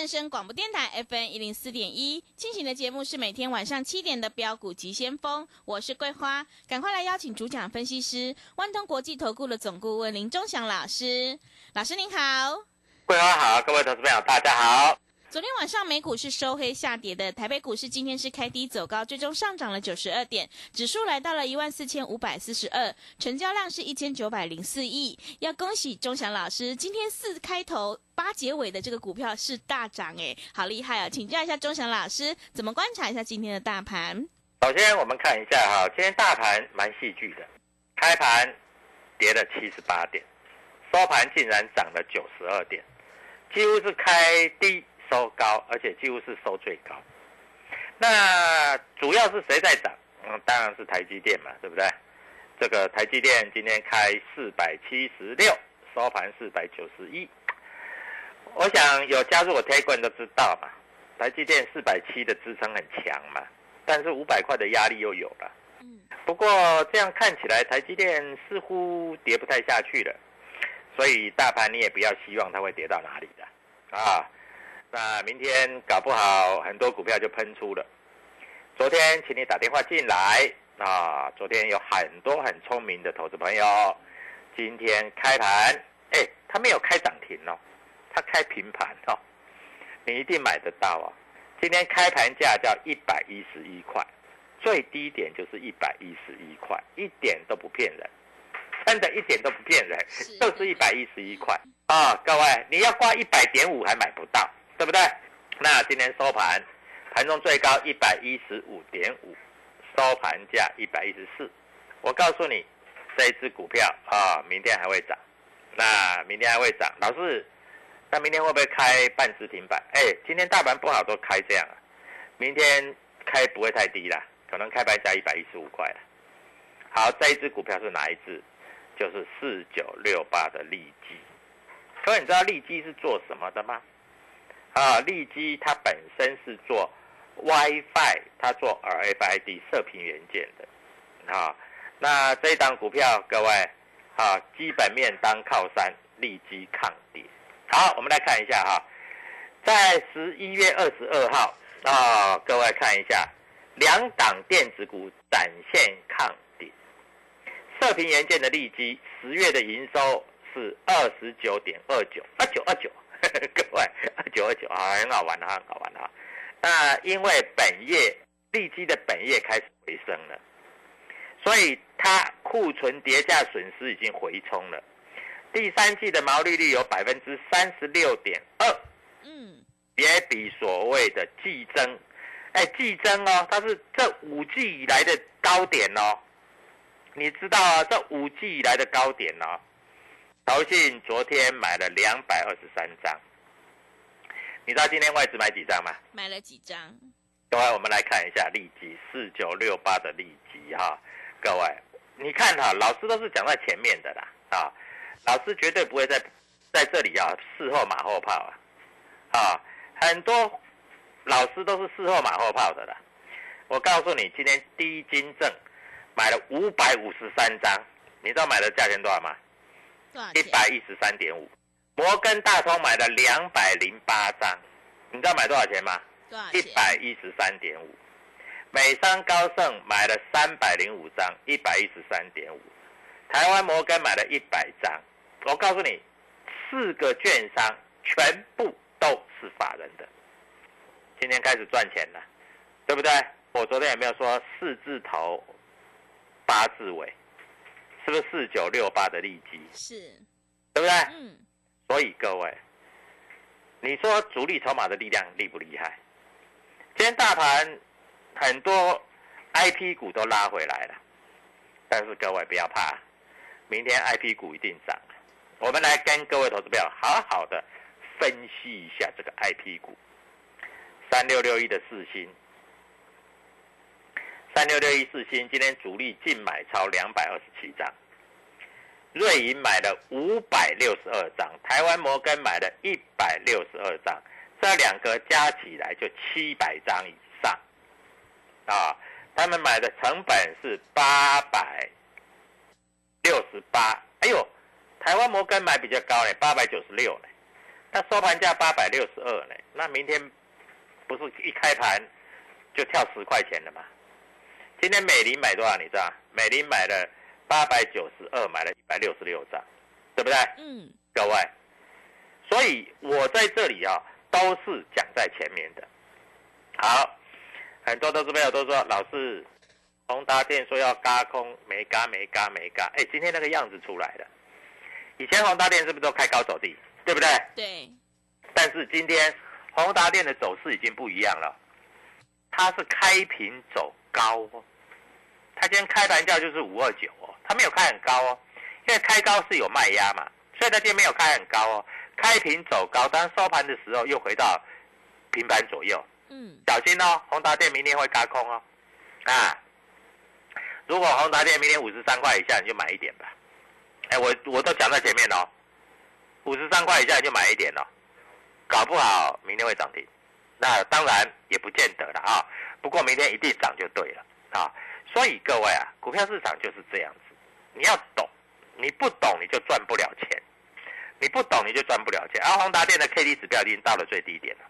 正声广播电台 FM 一零四点一，进行的节目是每天晚上七点的标股急先锋，我是桂花，赶快来邀请主讲分析师万通国际投顾的总顾问林忠祥老师，老师您好，桂花好，各位投资朋友大家好。昨天晚上美股是收黑下跌的，台北股市今天是开低走高，最终上涨了九十二点，指数来到了一万四千五百四十二，成交量是一千九百零四亿。要恭喜钟祥老师，今天四开头八结尾的这个股票是大涨，哎，好厉害啊！请教一下钟祥老师，怎么观察一下今天的大盘？首先我们看一下哈，今天大盘蛮戏剧的，开盘跌了七十八点，收盘竟然涨了九十二点，几乎是开低。收高，而且几乎是收最高。那主要是谁在涨？嗯，当然是台积电嘛，对不对？这个台积电今天开四百七十六，收盘四百九十一。我想有加入我 t a g e 都知道嘛，台积电四百七的支撑很强嘛，但是五百块的压力又有了。嗯。不过这样看起来，台积电似乎跌不太下去了，所以大盘你也不要希望它会跌到哪里的啊。那明天搞不好很多股票就喷出了。昨天请你打电话进来啊，昨天有很多很聪明的投资朋友，今天开盘，哎，他没有开涨停哦，他开平盘哦，你一定买得到啊。今天开盘价叫一百一十一块，最低点就是一百一十一块，一点都不骗人，真的一点都不骗人，就是一百一十一块啊。各位，你要挂一百点五还买不到。对不对？那今天收盘，盘中最高一百一十五点五，收盘价一百一十四。我告诉你，这一只股票啊，明天还会涨。那明天还会涨，老师，那明天会不会开半只停板？哎，今天大盘不好都开这样啊，明天开不会太低啦，可能开盘价一百一十五块了。好，这一只股票是哪一只？就是四九六八的利基。各位，你知道利基是做什么的吗？啊，利基它本身是做 WiFi，它做 RFID 射频元件的，啊，那这一档股票各位，啊，基本面当靠山，利基抗跌。好，我们来看一下哈，在十一月二十二号啊，各位看一下，两档电子股展现抗跌，射频元件的利基十月的营收是二十九点二九二九二九。各位，九二九啊，很好玩的，很好玩的。那因为本业地基的本业开始回升了，所以它库存叠价损失已经回冲了。第三季的毛利率有百分之三十六点二，嗯，也比所谓的季增，哎，季增哦，它是这五季以来的高点哦。你知道啊，这五季以来的高点哦。投信昨天买了两百二十三张，你知道今天外资买几张吗？买了几张？各位，我们来看一下利基四九六八的利基哈，各位，你看哈，老师都是讲在前面的啦啊，老师绝对不会在在这里啊事后马后炮啊啊，很多老师都是事后马后炮的啦。我告诉你，今天第一金证买了五百五十三张，你知道买的价钱多少吗？一百一十三点五，摩根大通买了两百零八张，你知道买多少钱吗？一百一十三点五，美商高盛买了三百零五张，一百一十三点五，台湾摩根买了一百张。我告诉你，四个券商全部都是法人的，今天开始赚钱了，对不对？我昨天有没有说四字头，八字尾？是不是四九六八的利基？是，对不对？嗯。所以各位，你说主力筹码的力量厉不厉害？今天大盘很多 I P 股都拉回来了，但是各位不要怕，明天 I P 股一定涨。我们来跟各位投资友好好的分析一下这个 I P 股。三六六一的四星，三六六一四星今天主力净买超两百二十七张，瑞银买了五百六十二张，台湾摩根买了一百六十二张，这两个加起来就七百张以上，啊，他们买的成本是八百六十八，哎呦，台湾摩根买比较高嘞，八百九十六呢，那收盘价八百六十二呢，那明天不是一开盘就跳十块钱了吗？今天美林买多少？你知道？美林买了八百九十二，买了一百六十六张，对不对？嗯，各位，所以我在这里啊，都是讲在前面的。好，很多投资朋友都说，老师，宏达电说要嘎空，没嘎，没嘎，没嘎。哎，今天那个样子出来了。以前宏达电是不是都开高走低，对不对？对。但是今天宏达电的走势已经不一样了，它是开平走高哦。它今天开盘价就是五二九哦，它没有开很高哦，因为开高是有卖压嘛，所以它今天没有开很高哦，开平走高，但收盘的时候又回到平盘左右。嗯，小心哦，宏达电明天会嘎空哦，啊，如果宏达电明天五十三块以下，你就买一点吧。哎，我我都讲在前面哦，五十三块以下你就买一点哦，搞不好明天会涨停，那当然也不见得了啊，不过明天一定涨就对了啊。所以各位啊，股票市场就是这样子，你要懂，你不懂你就赚不了钱，你不懂你就赚不了钱。而宏达电的 K D 指标已经到了最低点了，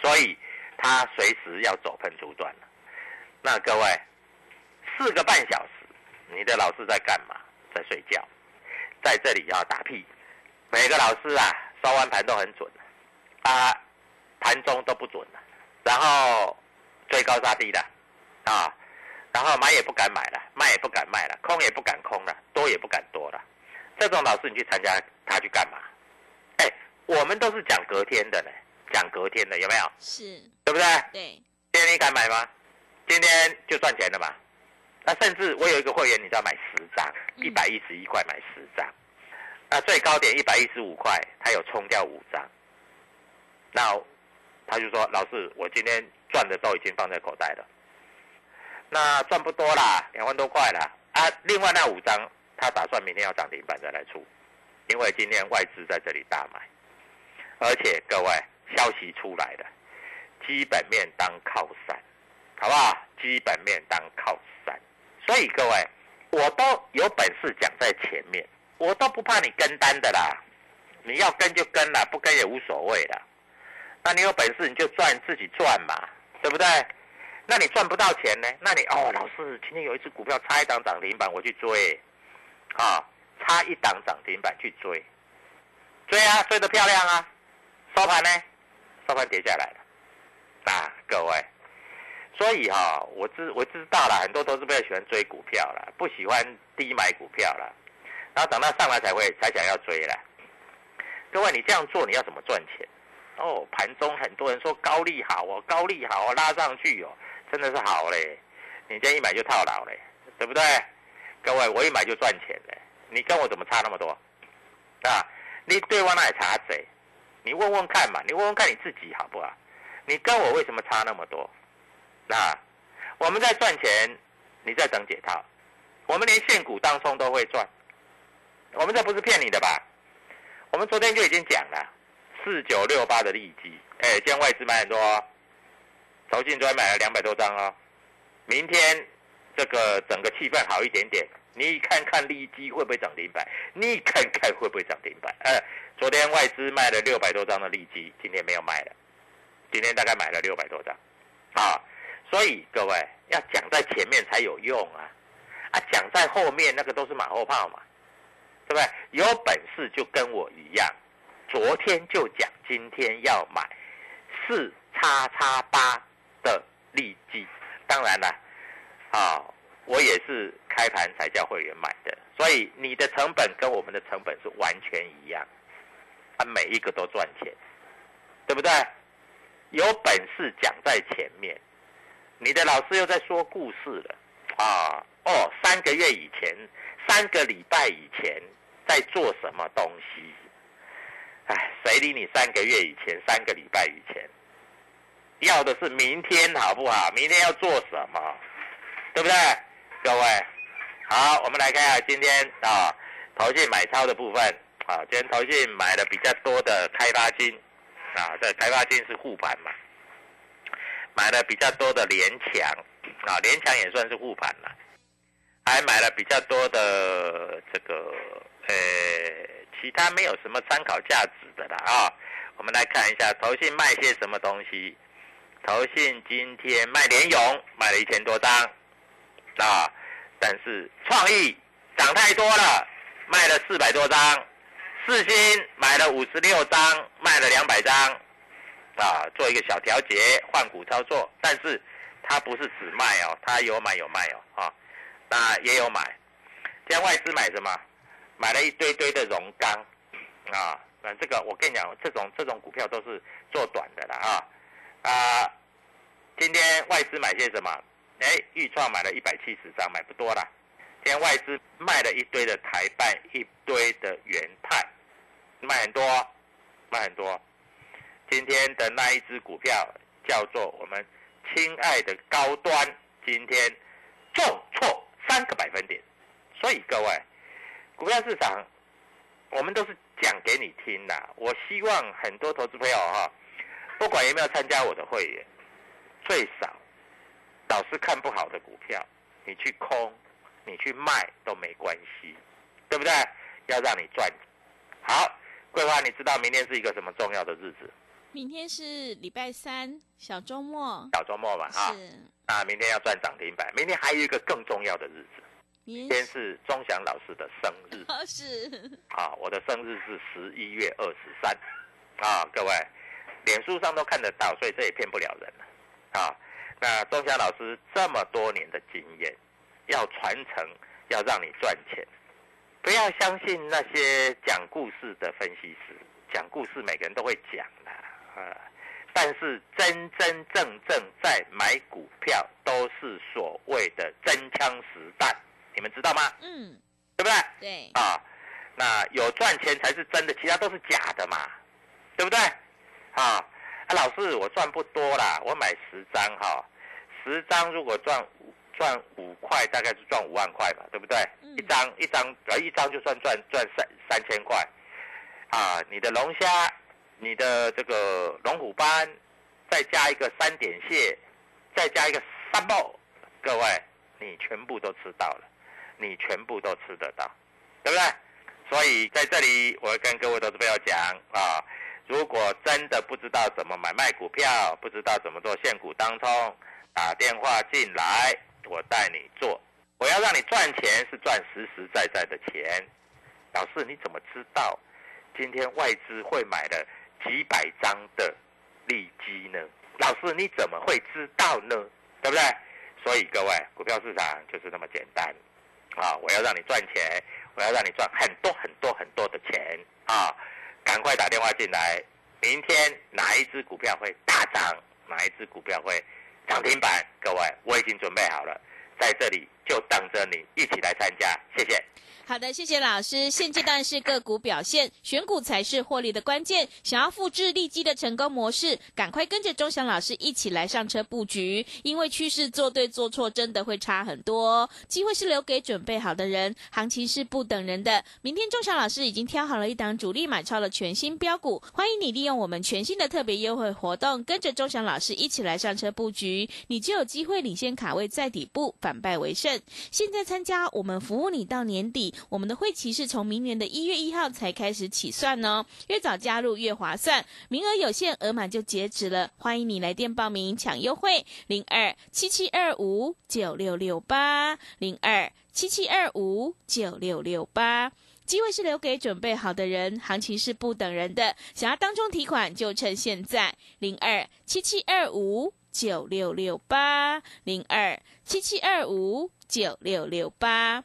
所以它随时要走喷出段了。那各位，四个半小时，你的老师在干嘛？在睡觉，在这里要打屁。每个老师啊，收完盘都很准，啊，盘中都不准了，然后追高杀低的，啊。然后买也不敢买了，卖也不敢卖了，空也不敢空了，多也不敢多了。这种老师你去参加他去干嘛？哎，我们都是讲隔天的呢，讲隔天的有没有？是，对不对？对。今天你敢买吗？今天就赚钱了嘛。那甚至我有一个会员，你知道买十张，一百一十一块买十张，那最高点一百一十五块，他有冲掉五张。那他就说：“老师，我今天赚的都已经放在口袋了。”那赚不多啦，两万多块了啊！另外那五张，他打算明天要涨停板再来出，因为今天外资在这里大买，而且各位消息出来了，基本面当靠山，好不好？基本面当靠山，所以各位，我都有本事讲在前面，我都不怕你跟单的啦，你要跟就跟了，不跟也无所谓啦。那你有本事你就赚自己赚嘛，对不对？那你赚不到钱呢？那你哦，老师，今天有一只股票差一档涨停板，我去追，啊，差一档涨停板去追，追啊，追得漂亮啊，收盘呢？收盘跌下来了，啊，各位，所以哈，我知我知道了，很多都是比较喜欢追股票了，不喜欢低买股票了，然后等到上来才会才想要追了。各位，你这样做你要怎么赚钱？哦，盘中很多人说高利好哦，高利好哦，拉上去哦。真的是好嘞，你这一买就套牢嘞，对不对？各位，我一买就赚钱嘞，你跟我怎么差那么多？啊，你对方那里差贼？你问问看嘛，你问问看你自己好不好？你跟我为什么差那么多？那我们在赚钱，你在等解套，我们连现股当中都会赚，我们这不是骗你的吧？我们昨天就已经讲了，四九六八的利基，哎，今天外资买很多。投信昨天买了两百多张哦，明天这个整个气氛好一点点，你看看利基会不会涨停板？你看看会不会涨停板？呃，昨天外资卖了六百多张的利基，今天没有卖了，今天大概买了六百多张，啊，所以各位要讲在前面才有用啊，啊，讲在后面那个都是马后炮嘛，对不对？有本事就跟我一样，昨天就讲今天要买四叉叉八。的利基，当然了，啊，我也是开盘才叫会员买的，所以你的成本跟我们的成本是完全一样，啊，每一个都赚钱，对不对？有本事讲在前面，你的老师又在说故事了，啊，哦，三个月以前，三个礼拜以前在做什么东西？哎，谁理你三个月以前，三个礼拜以前？要的是明天好不好？明天要做什么？对不对？各位，好，我们来看一下今天啊，投信买超的部分啊，今天投信买的比较多的开发金啊，这开发金是护盘嘛，买了比较多的联强啊，联强也算是护盘了，还买了比较多的这个呃，其他没有什么参考价值的啦啊，我们来看一下投信卖些什么东西。投信今天卖联勇卖了一千多张。啊，但是创意涨太多了，卖了四百多张，四星买了五十六张，卖了两百张。啊，做一个小调节换股操作，但是它不是只卖哦，它有买有卖哦啊，那也有买，今天外资买什么？买了一堆堆的荣钢。啊，那这个我跟你讲，这种这种股票都是做短的了啊。啊，今天外资买些什么？哎，豫创买了一百七十张，买不多啦。今天外资卖了一堆的台办，一堆的元泰，卖很多，卖很多。今天的那一只股票叫做我们亲爱的高端，今天重挫三个百分点。所以各位，股票市场我们都是讲给你听的。我希望很多投资朋友哈。不管有没有参加我的会员，最少老是看不好的股票，你去空，你去卖都没关系，对不对？要让你赚。好，桂花，你知道明天是一个什么重要的日子？明天是礼拜三，小周末。小周末嘛，啊，那明天要赚涨停板。明天还有一个更重要的日子，明天是钟祥老师的生日。是。好，我的生日是十一月二十三。啊，各位。脸书上都看得到，所以这也骗不了人了，啊！那钟霞老师这么多年的经验，要传承，要让你赚钱，不要相信那些讲故事的分析师。讲故事每个人都会讲的，啊！但是真真正正在买股票，都是所谓的真枪实弹，你们知道吗？嗯，对不对？对。啊，那有赚钱才是真的，其他都是假的嘛，对不对？啊，啊，老师，我赚不多啦，我买十张哈，十张如果赚五赚五块，大概是赚五万块吧，对不对？一张一张，呃，一张就算赚赚三三千块，啊，你的龙虾，你的这个龙虎斑，再加一个三点蟹，再加一个三宝，各位，你全部都吃到了，你全部都吃得到，对不对？所以在这里，我跟各位投资朋友讲啊。如果真的不知道怎么买卖股票，不知道怎么做现股当中，打电话进来，我带你做。我要让你赚钱，是赚实实在在的钱。老师，你怎么知道今天外资会买了几百张的利基呢？老师，你怎么会知道呢？对不对？所以各位，股票市场就是那么简单啊！我要让你赚钱，我要让你赚很多很多很多的钱啊！赶快打电话进来，明天哪一只股票会大涨，哪一只股票会涨停板？各位，我已经准备好了，在这里就等着你一起来参加，谢谢。好的，谢谢老师。现阶段是个股表现，选股才是获利的关键。想要复制利基的成功模式，赶快跟着钟祥老师一起来上车布局。因为趋势做对做错真的会差很多，机会是留给准备好的人，行情是不等人的。明天钟祥老师已经挑好了一档主力买超的全新标股，欢迎你利用我们全新的特别优惠活动，跟着钟祥老师一起来上车布局，你就有机会领先卡位在底部，反败为胜。现在参加我们服务你到年底。我们的会期是从明年的一月一号才开始起算哦，越早加入越划算，名额有限，额满就截止了。欢迎你来电报名抢优惠，零二七七二五九六六八，零二七七二五九六六八。机会是留给准备好的人，行情是不等人的，想要当中提款就趁现在，零二七七二五九六六八，零二七七二五九六六八。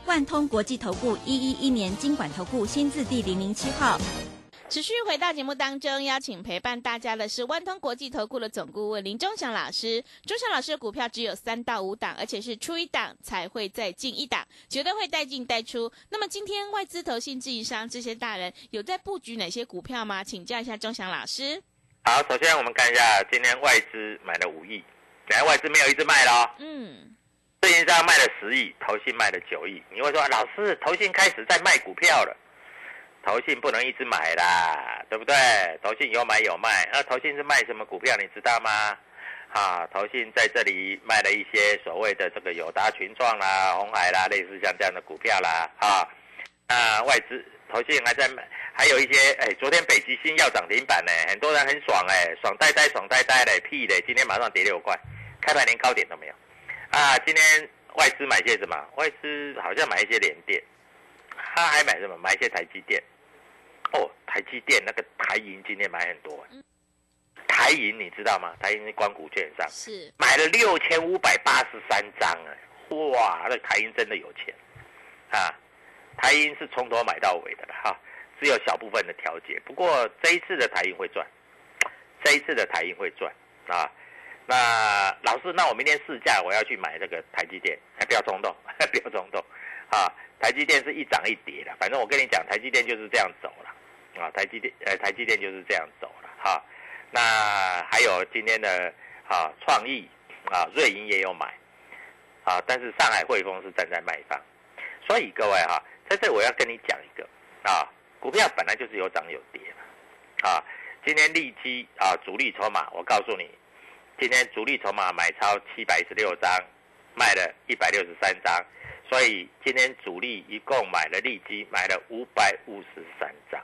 万通国际投顾一一一年经管投顾新字第零零七号。持续回到节目当中，邀请陪伴大家的是万通国际投顾的总顾问林忠祥老师。忠祥老师的股票只有三到五档，而且是出一档才会再进一档，绝对会带进带出。那么今天外资、投信、自营商这些大人有在布局哪些股票吗？请教一下忠祥老师。好，首先我们看一下今天外资买了五亿，本来外资没有一直卖了，嗯，自营商卖了十亿，投信卖了九亿。你会说，老师，投信开始在卖股票了。投信不能一直买啦，对不对？投信有买有卖，那投信是卖什么股票？你知道吗？啊，投信在这里卖了一些所谓的这个友达群创啦、红海啦，类似像这样的股票啦，啊，那外资投信还在买，还有一些，哎，昨天北极星要涨停板呢，很多人很爽哎，爽呆呆，爽呆呆的，屁嘞，今天马上跌六块，开盘连高点都没有，啊，今天外资买些什么？外资好像买一些联电。他还买什么？买一些台积电。哦，台积电那个台银今天买很多。台银你知道吗？台银是光谷券商，是买了六千五百八十三张哎，哇，那台银真的有钱啊！台银是从头买到尾的了哈，只有小部分的调节。不过这一次的台银会赚，这一次的台银会赚啊。那老师，那我明天试驾，我要去买这个台积电，不要冲动，不要冲动啊！台积电是一涨一跌的，反正我跟你讲，台积电就是这样走了，啊，台积电，呃，台积电就是这样走了，哈。那还有今天的啊，创意啊，瑞银也有买，啊，但是上海汇丰是站在卖方，所以各位哈，在这我要跟你讲一个啊，股票本来就是有涨有跌的，啊，今天利基啊，主力筹码，我告诉你，今天主力筹码买超七百一十六张，卖了一百六十三张。所以今天主力一共买了利基，买了五百五十三张。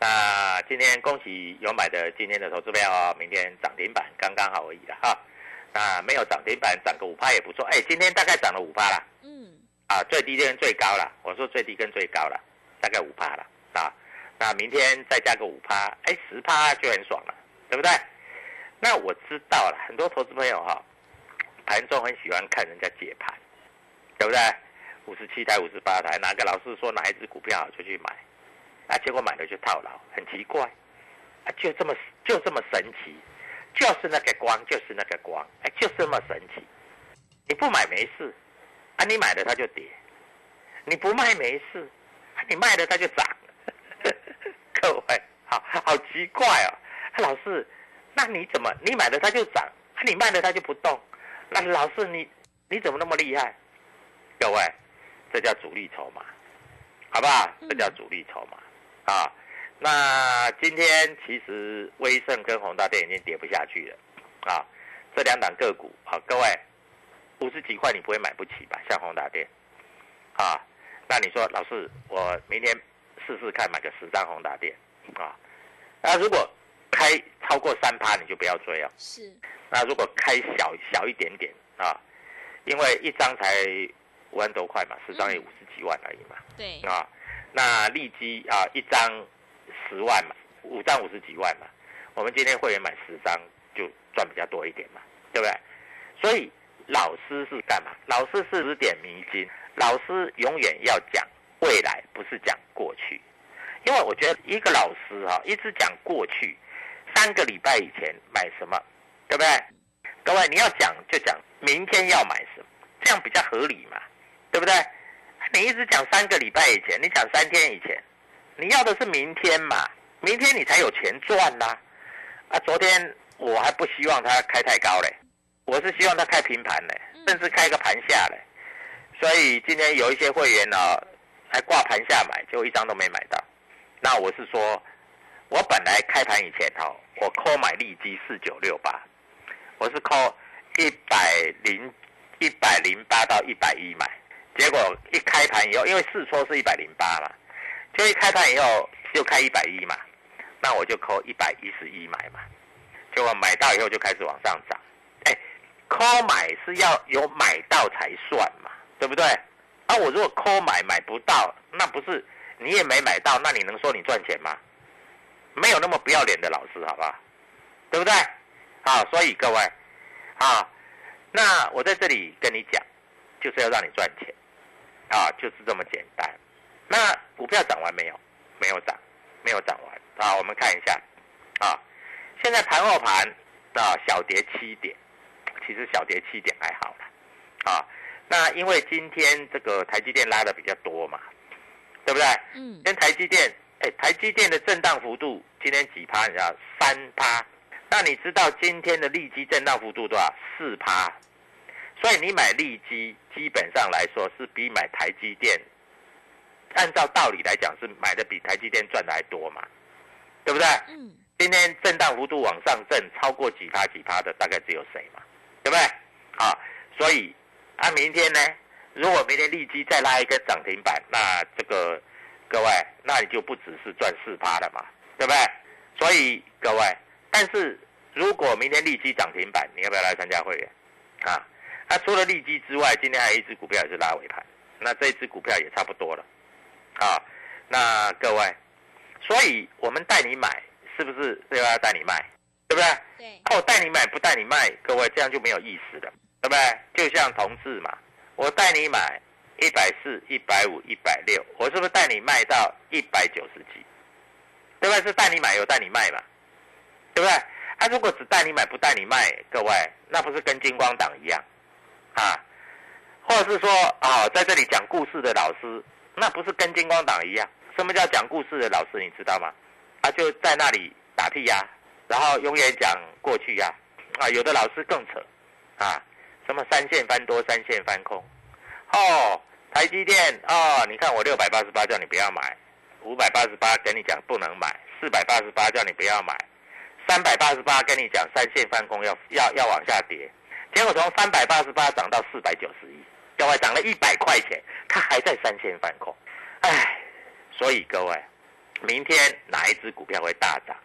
那今天恭喜有买的今天的投资票哦，明天涨停板刚刚好而已了哈。那没有涨停板涨个五趴也不错。哎，今天大概涨了五趴啦。嗯。啊，最低跟最高了。我说最低跟最高了，大概五趴了啊。那明天再加个五趴，哎，十趴就很爽了，对不对？那我知道了，很多投资朋友哈，盘中很喜欢看人家解盘。对不对？五十七台、五十八台，哪个老师说哪一只股票好就去买，啊，结果买了就套牢，很奇怪，啊，就这么就这么神奇，就是那个光，就是那个光，哎，就这么神奇。你不买没事，啊，你买了它就跌；你不卖没事，你卖了它就涨。各位，好好奇怪哦，老师，那你怎么你买了它就涨，你卖了它就不动？那老师你你怎么那么厉害？各位，这叫主力筹码，好不好？这叫主力筹码啊。那今天其实威盛跟宏大电已经跌不下去了啊。这两档个股，好，各位五十几块你不会买不起吧？像宏大电啊，那你说老师，我明天试试看买个十张宏达电啊。那如果开超过三趴，你就不要追哦。是。那如果开小小一点点啊，因为一张才。五万多块嘛，十张也五十几万而已嘛。对啊，那利基啊，一张十万嘛，五张五十几万嘛。我们今天会员买十张就赚比较多一点嘛，对不对？所以老师是干嘛？老师是指点迷津，老师永远要讲未来，不是讲过去。因为我觉得一个老师哈，一直讲过去，三个礼拜以前买什么，对不对？各位你要讲就讲明天要买什么，这样比较合理嘛。对不对？你一直讲三个礼拜以前，你讲三天以前，你要的是明天嘛？明天你才有钱赚呐。啊，昨天我还不希望它开太高嘞，我是希望它开平盘嘞，甚至开个盘下嘞。所以今天有一些会员呢，还挂盘下买，结果一张都没买到。那我是说，我本来开盘以前哦，我 call 买利基四九六八，我是 call 一百零一百零八到一百一买，结果一开盘以后，因为试错是一百零八嘛，就一开盘以后就开一百一嘛，那我就 call 一百一十一买嘛，结果买到以后就开始往上涨。哎，call 买是要有买到才算嘛。对不对？啊，我如果扣买买不到，那不是你也没买到，那你能说你赚钱吗？没有那么不要脸的老师，好不好？对不对？啊，所以各位，啊，那我在这里跟你讲，就是要让你赚钱，啊，就是这么简单。那股票涨完没有？没有涨，没有涨完啊。我们看一下，啊，现在盘后盘啊，小跌七点，其实小跌七点还好了，啊。那因为今天这个台积电拉的比较多嘛，对不对？嗯。跟台积电，哎，台积电的震荡幅度今天几趴？你知道三趴。那你知道今天的利基震荡幅度多少？四趴。所以你买利基，基本上来说是比买台积电，按照道理来讲是买的比台积电赚的还多嘛，对不对？嗯。今天震荡幅度往上震超过几趴几趴的，大概只有谁嘛？对不对？啊，所以。啊，明天呢？如果明天利基再拉一个涨停板，那这个就不只是赚四趴了嘛，对不对？所以各位，但是如果明天利基涨停板，你要不要来参加会员？啊，那除了利基之外，今天还有一只股票也是拉尾盘，那这只股票也差不多了，啊，那各位，所以我们带你买，是不是对吧？带你卖，对不对？对。哦，带你买不带你卖，各位这样就没有意思了。对不对？就像同志嘛，我带你买一百四、一百五、一百六，我是不是带你卖到一百九十几？对不对？是带你买有带你卖嘛？对不对？他如果只带你买不带你卖，各位那不是跟金光党一样啊？或者是说啊，在这里讲故事的老师，那不是跟金光党一样？什么叫讲故事的老师？你知道吗？他就在那里打屁呀，然后永远讲过去呀，啊，有的老师更扯啊。什么三线翻多，三线翻空，哦，台积电哦，你看我六百八十八叫你不要买，五百八十八跟你讲不能买，四百八十八叫你不要买，三百八十八跟你讲三线翻空要要要往下跌，结果从三百八十八涨到四百九十一，各位涨了一百块钱，它还在三线翻空，唉，所以各位，明天哪一只股票会大涨，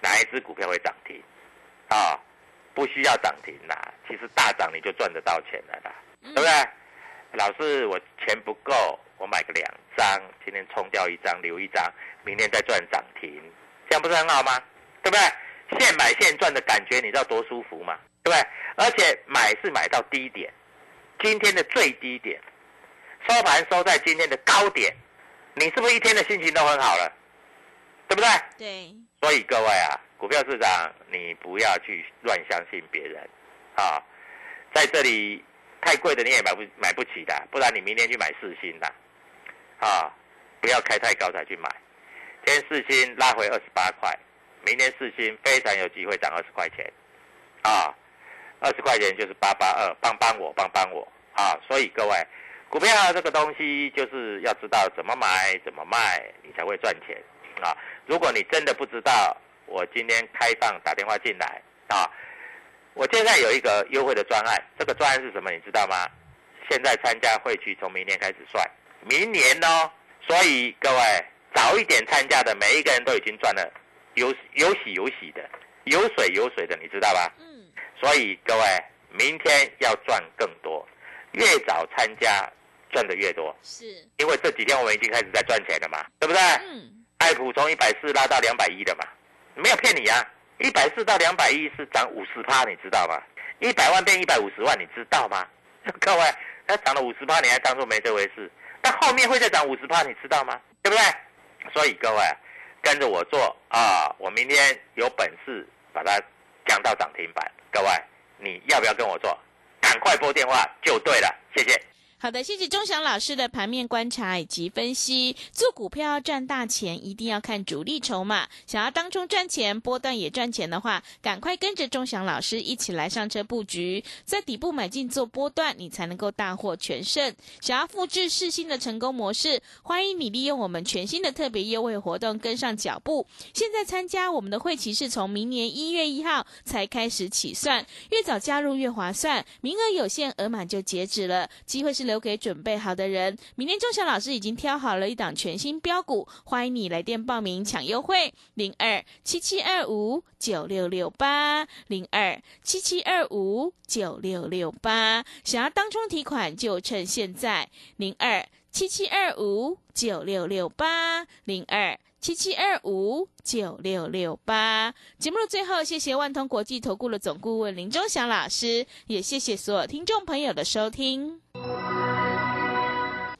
哪一只股票会涨停，啊？不需要涨停啦，其实大涨你就赚得到钱了啦，对不对？老师，我钱不够，我买个两张，今天冲掉一张留一张，明天再赚涨停，这样不是很好吗？对不对？现买现赚的感觉，你知道多舒服吗？对不对？而且买是买到低点，今天的最低点，收盘收在今天的高点，你是不是一天的心情都很好了？对不对？对。所以各位啊。股票市场，你不要去乱相信别人，啊，在这里太贵的你也买不买不起的，不然你明天去买四星的，啊，不要开太高才去买。今天四星拉回二十八块，明天四星非常有机会涨二十块钱，啊，二十块钱就是八八二，帮帮我，帮帮我，啊，所以各位，股票这个东西就是要知道怎么买怎么卖，你才会赚钱，啊，如果你真的不知道。我今天开放打电话进来啊！我现在有一个优惠的专案，这个专案是什么？你知道吗？现在参加会去从明年开始算，明年哦。所以各位早一点参加的，每一个人都已经赚了，有有喜有喜的，有水有水的，你知道吧？嗯。所以各位明天要赚更多，越早参加赚的越多。是。因为这几天我们已经开始在赚钱了嘛，对不对？嗯。爱普从一百四拉到两百一的嘛。没有骗你啊，一百四到两百亿是涨五十趴，你知道吗？一百万变一百五十万，你知道吗？各位，它涨了五十趴，你还当做没这回事？但后面会再涨五十趴，你知道吗？对不对？所以各位跟着我做啊，我明天有本事把它降到涨停板。各位，你要不要跟我做？赶快拨电话就对了，谢谢。好的，谢谢钟祥老师的盘面观察以及分析。做股票要赚大钱，一定要看主力筹码。想要当中赚钱，波段也赚钱的话，赶快跟着钟祥老师一起来上车布局，在底部买进做波段，你才能够大获全胜。想要复制世新的成功模式，欢迎你利用我们全新的特别优惠活动跟上脚步。现在参加我们的会期是从明年一月一号才开始起算，越早加入越划算，名额有限，额满就截止了，机会是留给准备好的人。明天钟祥老师已经挑好了一档全新标股，欢迎你来电报名抢优惠，零二七七二五九六六八零二七七二五九六六八。想要当冲提款就趁现在，零二七七二五九六六八零二。七七二五九六六八。节目的最后，谢谢万通国际投顾的总顾问林忠祥老师，也谢谢所有听众朋友的收听。